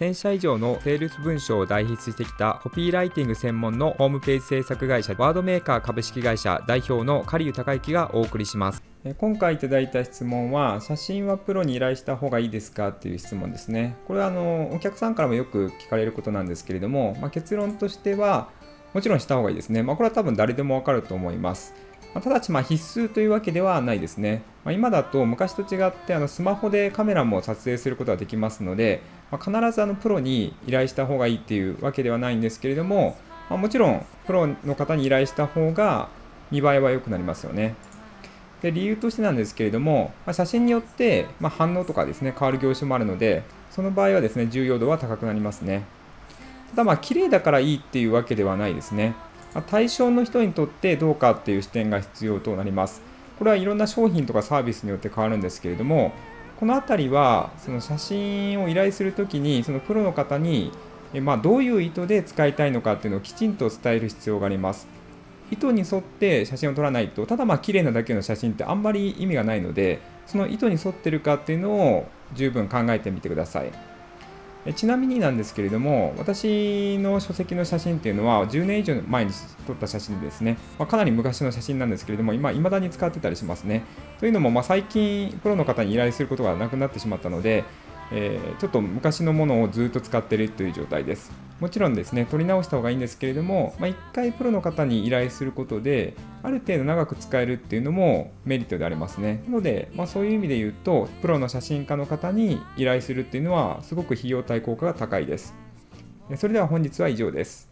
1000社以上のセールス文章を代筆してきたコピーライティング専門のホームページ制作会社ワードメーカー株式会社代表の狩生孝之がお送りします今回いただいた質問は写真はプロに依頼した方がいいですかっていう質問ですね。これはあのお客さんからもよく聞かれることなんですけれども、まあ、結論としてはもちろんした方がいいですね、まあ、これは多分誰でもわかると思います。まただしま必須というわけではないですね。まあ、今だと昔と違ってあのスマホでカメラも撮影することができますので、まあ、必ずあのプロに依頼した方がいいっていうわけではないんですけれども、ま、もちろんプロの方に依頼した方が見栄えは良くなりますよね。で理由としてなんですけれども、ま写真によって、ま反応とかですね変わる業種もあるのでその場合はですね重要度は高くなりますね。ただまあ綺麗だからいいっていうわけではないですね。対象の人にとってどうかっていう視点が必要となります。これはいろんな商品とかサービスによって変わるんですけれども、この辺りはその写真を依頼するときにそのプロの方にまあ、どういう意図で使いたいのかっていうのをきちんと伝える必要があります。意図に沿って写真を撮らないと、ただまあ綺麗なだけの写真ってあんまり意味がないので、その意図に沿ってるかっていうのを十分考えてみてください。えちなみになんですけれども、私の書籍の写真っていうのは、10年以上前に撮った写真ですね、まあ、かなり昔の写真なんですけれども、今、未だに使ってたりしますね。というのも、まあ、最近、プロの方に依頼することがなくなってしまったので、えー、ちょっと昔のものをずっと使っているという状態です。もちろんですね、取り直した方がいいんですけれども、まあ、1回プロの方に依頼することで、ある程度長く使えるっていうのもメリットでありますね。なので、まあ、そういう意味で言うと、プロの写真家の方に依頼するっていうのは、すごく費用対効果が高いです。それでは本日は以上です。